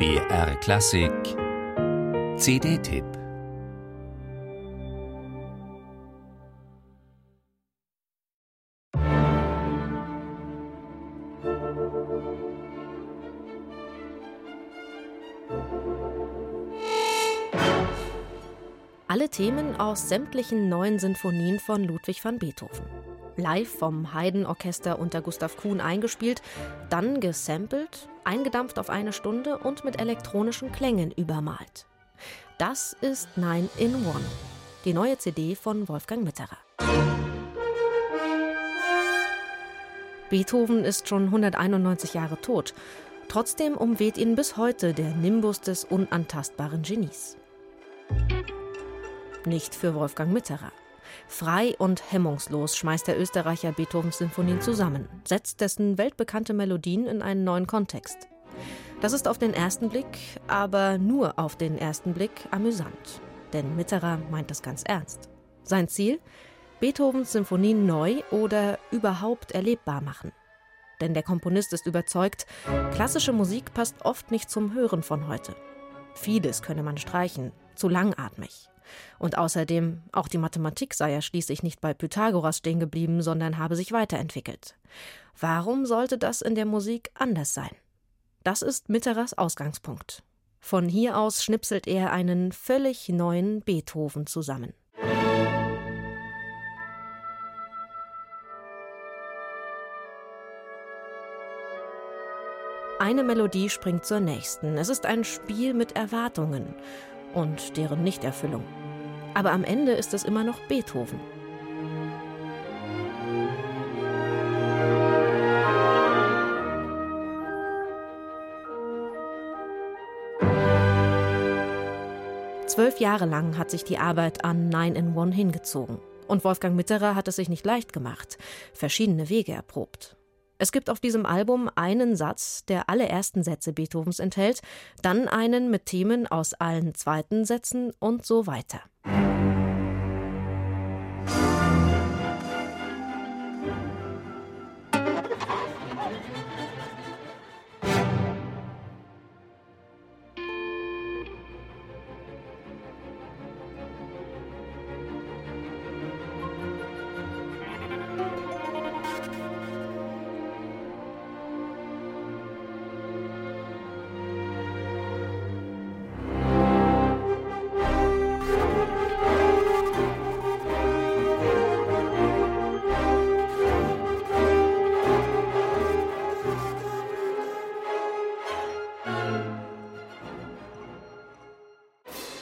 BR Klassik. CD-Tipp Alle Themen aus sämtlichen neuen Sinfonien von Ludwig van Beethoven. Live vom Haydn-Orchester unter Gustav Kuhn eingespielt, dann gesampelt, eingedampft auf eine Stunde und mit elektronischen Klängen übermalt. Das ist Nine in One, die neue CD von Wolfgang Mitterer. Beethoven ist schon 191 Jahre tot. Trotzdem umweht ihn bis heute der Nimbus des unantastbaren Genies. Nicht für Wolfgang Mitterer. Frei und hemmungslos schmeißt der Österreicher Beethovens Sinfonien zusammen, setzt dessen weltbekannte Melodien in einen neuen Kontext. Das ist auf den ersten Blick, aber nur auf den ersten Blick amüsant. Denn Mitterer meint das ganz ernst. Sein Ziel? Beethovens Sinfonien neu oder überhaupt erlebbar machen. Denn der Komponist ist überzeugt, klassische Musik passt oft nicht zum Hören von heute. Vieles könne man streichen, zu langatmig. Und außerdem, auch die Mathematik sei ja schließlich nicht bei Pythagoras stehen geblieben, sondern habe sich weiterentwickelt. Warum sollte das in der Musik anders sein? Das ist Mitterers Ausgangspunkt. Von hier aus schnipselt er einen völlig neuen Beethoven zusammen. Eine Melodie springt zur nächsten. Es ist ein Spiel mit Erwartungen und deren Nichterfüllung. Aber am Ende ist es immer noch Beethoven. Zwölf Jahre lang hat sich die Arbeit an Nine in One hingezogen. Und Wolfgang Mitterer hat es sich nicht leicht gemacht, verschiedene Wege erprobt. Es gibt auf diesem Album einen Satz, der alle ersten Sätze Beethovens enthält, dann einen mit Themen aus allen zweiten Sätzen und so weiter.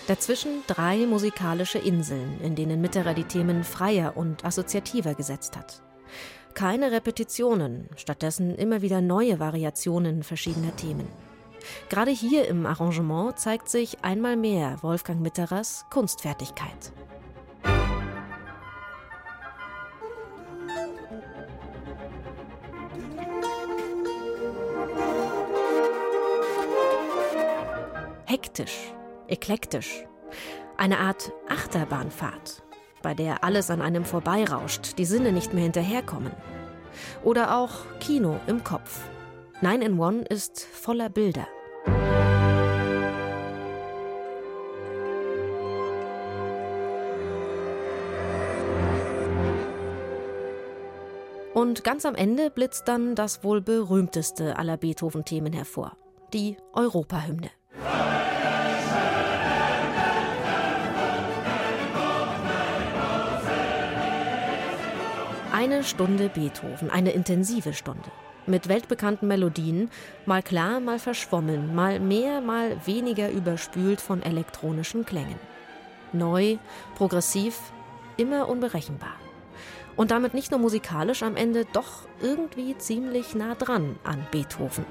Dazwischen drei musikalische Inseln, in denen Mitterer die Themen freier und assoziativer gesetzt hat. Keine Repetitionen, stattdessen immer wieder neue Variationen verschiedener Themen. Gerade hier im Arrangement zeigt sich einmal mehr Wolfgang Mitterers Kunstfertigkeit. Hektisch, eklektisch. Eine Art Achterbahnfahrt, bei der alles an einem vorbeirauscht, die Sinne nicht mehr hinterherkommen. Oder auch Kino im Kopf. Nine in One ist voller Bilder. Und ganz am Ende blitzt dann das wohl berühmteste aller Beethoven-Themen hervor, die Europahymne. Eine Stunde Beethoven, eine intensive Stunde. Mit weltbekannten Melodien, mal klar, mal verschwommen, mal mehr, mal weniger überspült von elektronischen Klängen. Neu, progressiv, immer unberechenbar. Und damit nicht nur musikalisch am Ende doch irgendwie ziemlich nah dran an Beethoven.